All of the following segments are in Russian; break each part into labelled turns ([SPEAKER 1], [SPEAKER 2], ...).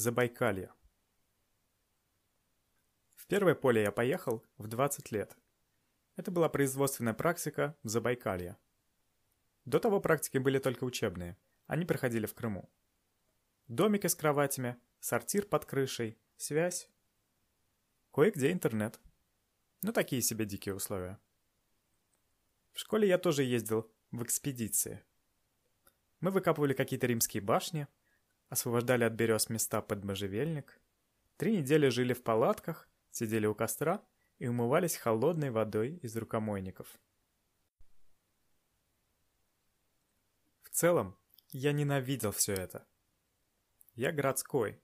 [SPEAKER 1] Забайкалье. В первое поле я поехал в 20 лет. Это была производственная практика в Забайкалье. До того практики были только учебные. Они проходили в Крыму. Домики с кроватями, сортир под крышей, связь. Кое-где интернет. Ну, такие себе дикие условия. В школе я тоже ездил в экспедиции. Мы выкапывали какие-то римские башни, освобождали от берез места под можжевельник, три недели жили в палатках, сидели у костра и умывались холодной водой из рукомойников. В целом, я ненавидел все это. Я городской.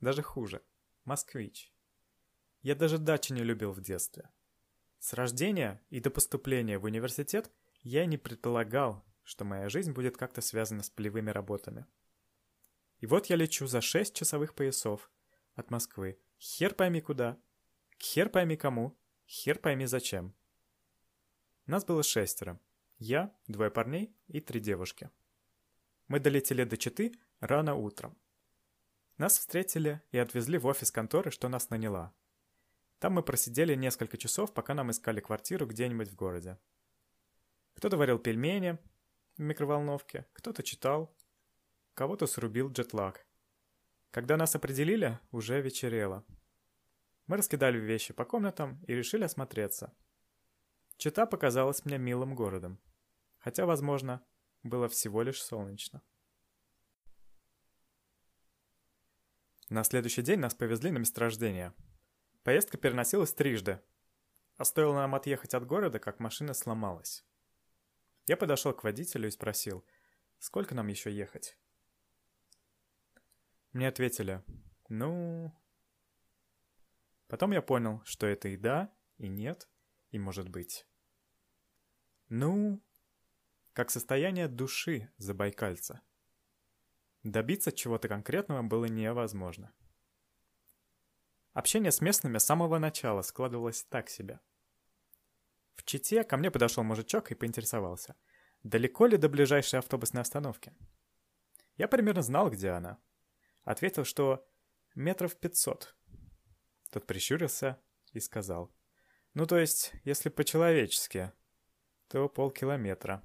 [SPEAKER 1] Даже хуже. Москвич. Я даже дачи не любил в детстве. С рождения и до поступления в университет я не предполагал, что моя жизнь будет как-то связана с полевыми работами. И вот я лечу за 6 часовых поясов от Москвы. Хер пойми куда. Хер пойми кому. Хер пойми зачем. Нас было шестеро. Я, двое парней и три девушки. Мы долетели до Читы рано утром. Нас встретили и отвезли в офис конторы, что нас наняла. Там мы просидели несколько часов, пока нам искали квартиру где-нибудь в городе. Кто-то варил пельмени в микроволновке, кто-то читал, кого-то срубил джетлаг. Когда нас определили, уже вечерело. Мы раскидали вещи по комнатам и решили осмотреться. Чита показалась мне милым городом. Хотя, возможно, было всего лишь солнечно. На следующий день нас повезли на месторождение. Поездка переносилась трижды. А стоило нам отъехать от города, как машина сломалась. Я подошел к водителю и спросил, сколько нам еще ехать? Мне ответили, ну... Потом я понял, что это и да, и нет, и может быть. Ну, как состояние души забайкальца. Добиться чего-то конкретного было невозможно. Общение с местными с самого начала складывалось так себе. В Чите ко мне подошел мужичок и поинтересовался, далеко ли до ближайшей автобусной остановки. Я примерно знал, где она. Ответил, что метров пятьсот. Тот прищурился и сказал, ну то есть, если по-человечески, то полкилометра.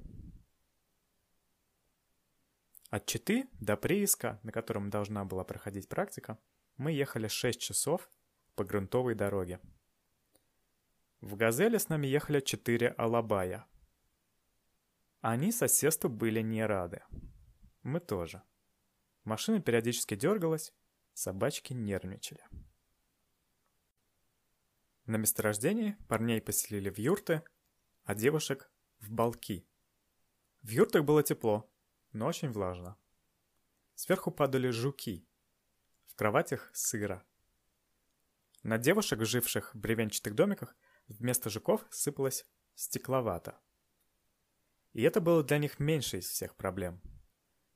[SPEAKER 1] От Читы до прииска, на котором должна была проходить практика, мы ехали 6 часов по грунтовой дороге. В «Газели» с нами ехали 4 алабая. Они соседству были не рады. Мы тоже. Машина периодически дергалась, собачки нервничали. На месторождении парней поселили в юрты, а девушек — в балки. В юртах было тепло, но очень влажно. Сверху падали жуки. В кроватях сыро. На девушек, живших в бревенчатых домиках, вместо жуков сыпалась стекловата. И это было для них меньше из всех проблем.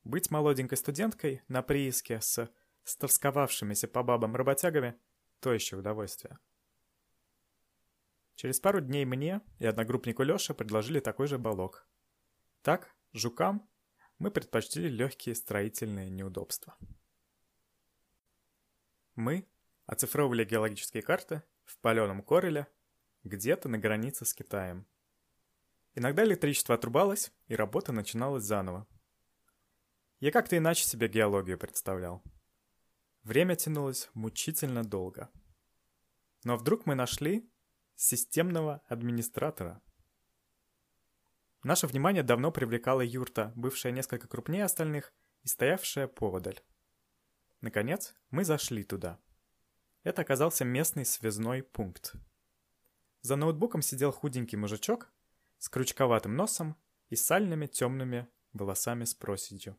[SPEAKER 1] Быть молоденькой студенткой на прииске с стосковавшимися по бабам работягами – то еще удовольствие. Через пару дней мне и одногруппнику Лёше предложили такой же балок. Так, жукам мы предпочли легкие строительные неудобства. Мы оцифровывали геологические карты в паленом Кореле где-то на границе с Китаем. Иногда электричество отрубалось, и работа начиналась заново. Я как-то иначе себе геологию представлял. Время тянулось мучительно долго. Но вдруг мы нашли системного администратора – Наше внимание давно привлекала юрта, бывшая несколько крупнее остальных и стоявшая поводаль. Наконец, мы зашли туда. Это оказался местный связной пункт. За ноутбуком сидел худенький мужичок с крючковатым носом и сальными темными волосами с проседью.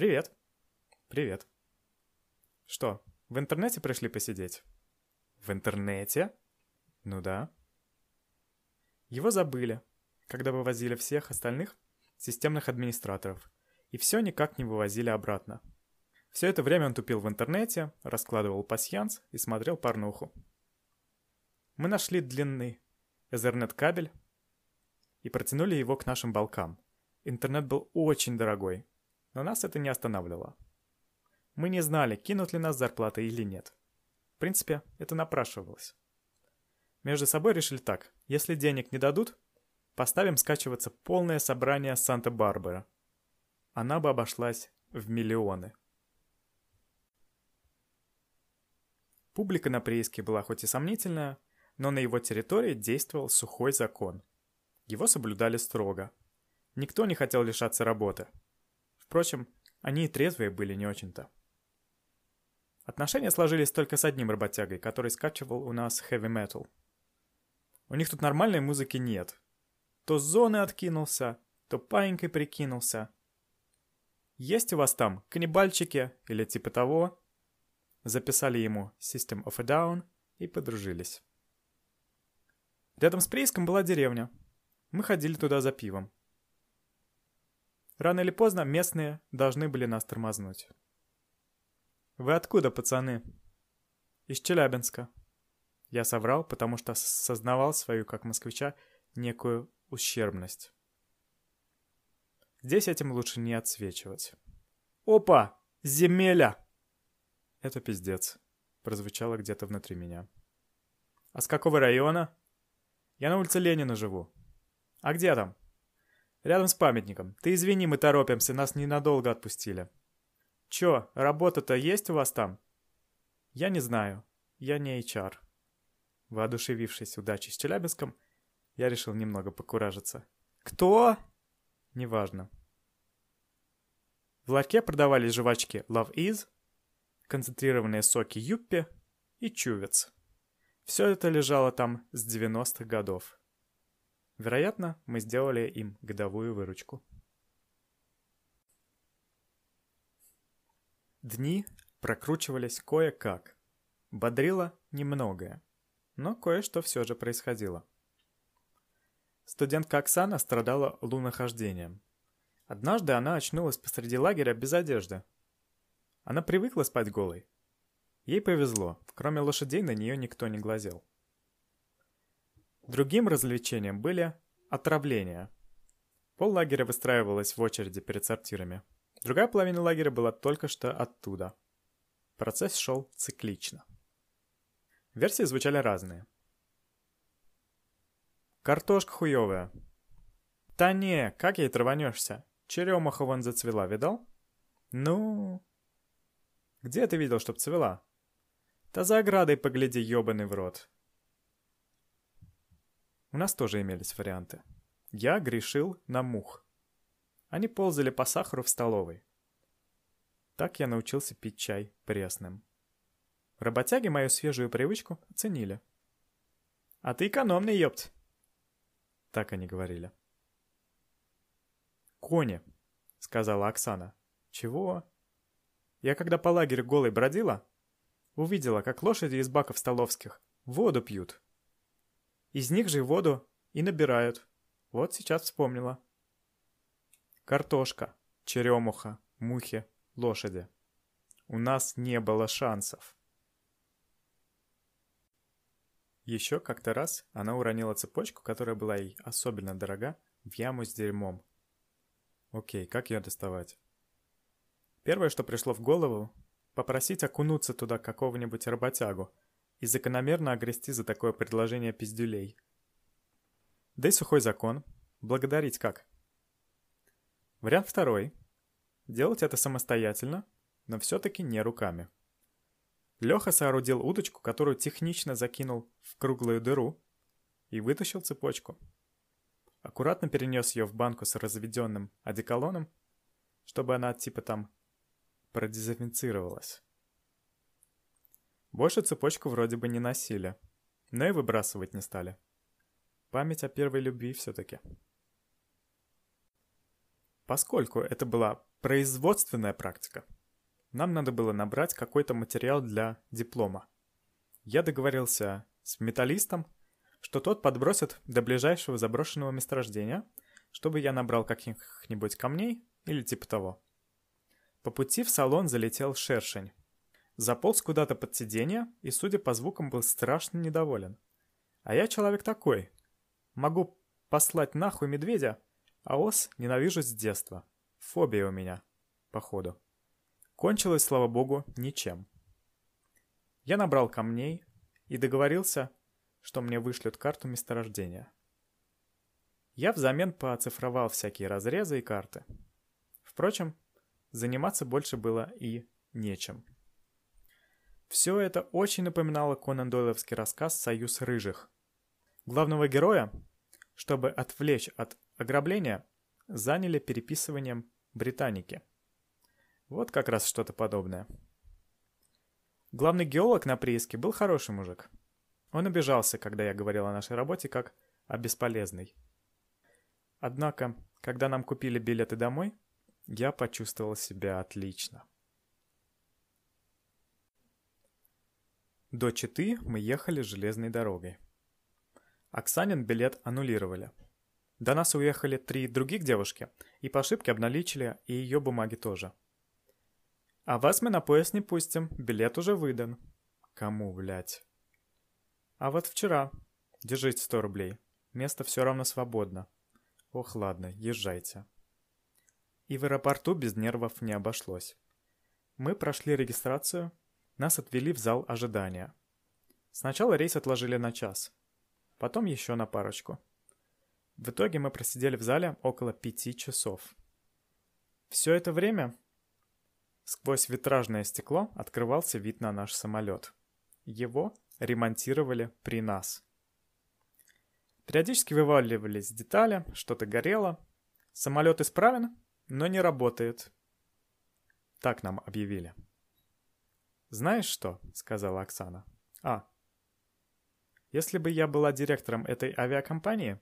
[SPEAKER 1] «Привет!» «Привет!» «Что, в интернете пришли посидеть?» «В интернете?» «Ну да», его забыли, когда вывозили всех остальных системных администраторов, и все никак не вывозили обратно. Все это время он тупил в интернете, раскладывал пасьянс и смотрел порнуху. Мы нашли длинный Ethernet-кабель и протянули его к нашим балкам. Интернет был очень дорогой, но нас это не останавливало. Мы не знали, кинут ли нас зарплаты или нет. В принципе, это напрашивалось. Между собой решили так. Если денег не дадут, поставим скачиваться полное собрание Санта-Барбара. Она бы обошлась в миллионы. Публика на прииске была хоть и сомнительная, но на его территории действовал сухой закон. Его соблюдали строго. Никто не хотел лишаться работы. Впрочем, они и трезвые были не очень-то. Отношения сложились только с одним работягой, который скачивал у нас metal. У них тут нормальной музыки нет. То с зоны откинулся, то паинькой прикинулся. Есть у вас там каннибальчики или типа того? Записали ему System of a Down и подружились. Рядом с прииском была деревня. Мы ходили туда за пивом. Рано или поздно местные должны были нас тормознуть. «Вы откуда, пацаны?» «Из Челябинска». Я соврал, потому что сознавал свою, как москвича, некую ущербность. Здесь этим лучше не отсвечивать. «Опа! Земеля!» «Это пиздец», — прозвучало где-то внутри меня. «А с какого района?» «Я на улице Ленина живу». «А где там?» «Рядом с памятником. Ты извини, мы торопимся, нас ненадолго отпустили». Чё, работа-то есть у вас там? Я не знаю. Я не HR. Воодушевившись удачей с Челябинском, я решил немного покуражиться. Кто? Неважно. В ларьке продавались жвачки Love Is, концентрированные соки Юппи и Чувец. Все это лежало там с 90-х годов. Вероятно, мы сделали им годовую выручку. Дни прокручивались кое-как. Бодрило немногое, но кое-что все же происходило. Студентка Оксана страдала лунохождением. Однажды она очнулась посреди лагеря без одежды. Она привыкла спать голой. Ей повезло, кроме лошадей на нее никто не глазел. Другим развлечением были отравления. Пол лагеря выстраивалось в очереди перед сортирами. Другая половина лагеря была только что оттуда. Процесс шел циклично. Версии звучали разные. Картошка хуёвая. Та не, как ей траванешься? Черемаха вон зацвела, видал? Ну... Где ты видел, чтоб цвела? Та за оградой погляди, ёбаный в рот. У нас тоже имелись варианты. Я грешил на мух. Они ползали по сахару в столовой. Так я научился пить чай пресным. Работяги мою свежую привычку оценили. «А ты экономный, ёпт!» Так они говорили. «Кони», — сказала Оксана. «Чего?» Я когда по лагерю голой бродила, увидела, как лошади из баков столовских воду пьют. Из них же воду и набирают. Вот сейчас вспомнила. Картошка, черемуха, мухи, лошади. У нас не было шансов. Еще как-то раз она уронила цепочку, которая была ей особенно дорога, в яму с дерьмом. Окей, как ее доставать? Первое, что пришло в голову, попросить окунуться туда какого-нибудь работягу и закономерно огрести за такое предложение пиздюлей. Да и сухой закон. Благодарить как? Вариант второй. Делать это самостоятельно, но все-таки не руками. Леха соорудил удочку, которую технично закинул в круглую дыру и вытащил цепочку. Аккуратно перенес ее в банку с разведенным одеколоном, чтобы она типа там продезинфицировалась. Больше цепочку вроде бы не носили, но и выбрасывать не стали. Память о первой любви все-таки. Поскольку это была производственная практика, нам надо было набрать какой-то материал для диплома. Я договорился с металлистом, что тот подбросит до ближайшего заброшенного месторождения, чтобы я набрал каких-нибудь камней или типа того. По пути в салон залетел шершень. Заполз куда-то под сиденье и, судя по звукам, был страшно недоволен. А я человек такой. Могу послать нахуй медведя, а ос ненавижу с детства. Фобия у меня, походу. Кончилось, слава богу, ничем. Я набрал камней и договорился, что мне вышлют карту месторождения. Я взамен пооцифровал всякие разрезы и карты. Впрочем, заниматься больше было и нечем. Все это очень напоминало Конан Дойловский рассказ «Союз рыжих». Главного героя, чтобы отвлечь от ограбления, заняли переписыванием британики. Вот как раз что-то подобное. Главный геолог на прииске был хороший мужик. Он обижался, когда я говорил о нашей работе как о бесполезной. Однако, когда нам купили билеты домой, я почувствовал себя отлично. До Читы мы ехали железной дорогой. Оксанин билет аннулировали. До нас уехали три других девушки, и по ошибке обналичили и ее бумаги тоже. А вас мы на поезд не пустим, билет уже выдан. Кому, блядь? А вот вчера. Держите 100 рублей. Место все равно свободно. Ох, ладно, езжайте. И в аэропорту без нервов не обошлось. Мы прошли регистрацию, нас отвели в зал ожидания. Сначала рейс отложили на час, потом еще на парочку. В итоге мы просидели в зале около пяти часов. Все это время сквозь витражное стекло открывался вид на наш самолет. Его ремонтировали при нас. Периодически вываливались детали, что-то горело. Самолет исправен, но не работает. Так нам объявили. «Знаешь что?» — сказала Оксана. «А, если бы я была директором этой авиакомпании,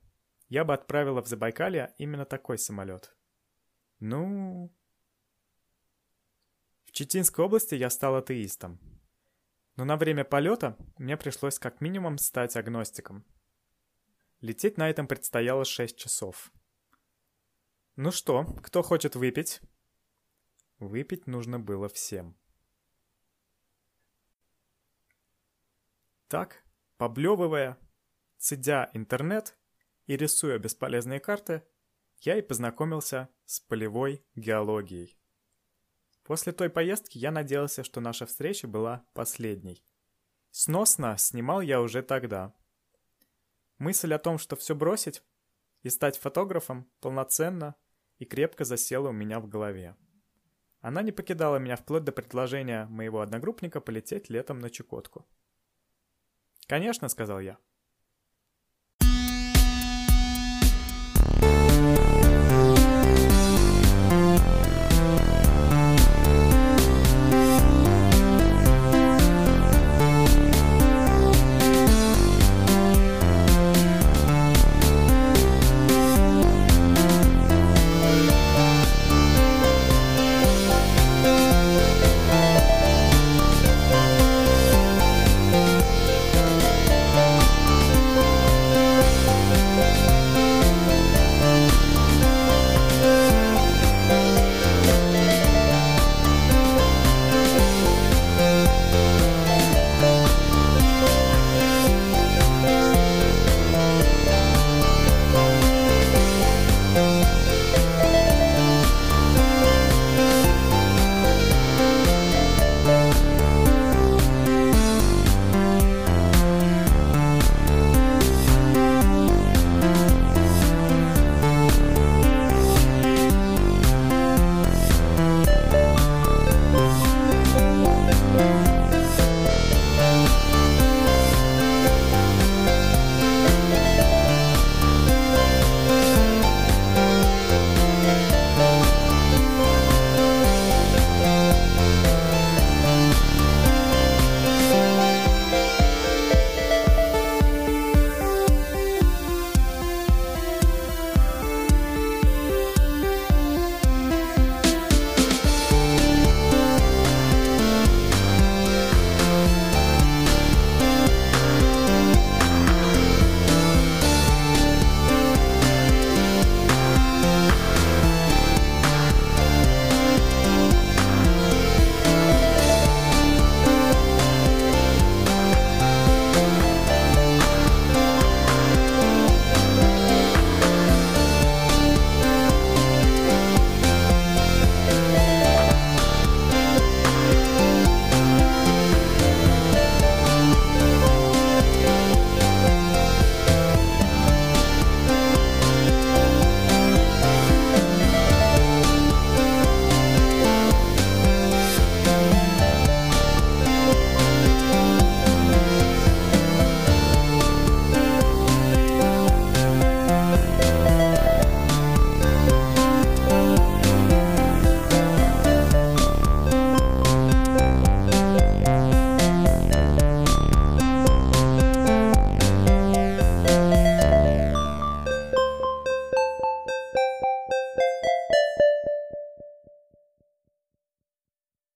[SPEAKER 1] я бы отправила в Забайкалье именно такой самолет. Ну... В Читинской области я стал атеистом. Но на время полета мне пришлось как минимум стать агностиком. Лететь на этом предстояло 6 часов. Ну что, кто хочет выпить? Выпить нужно было всем. Так, поблевывая, цедя интернет и рисуя бесполезные карты, я и познакомился с полевой геологией. После той поездки я надеялся, что наша встреча была последней. Сносно снимал я уже тогда. Мысль о том, что все бросить и стать фотографом полноценно и крепко засела у меня в голове. Она не покидала меня вплоть до предложения моего одногруппника полететь летом на Чукотку. «Конечно», — сказал я.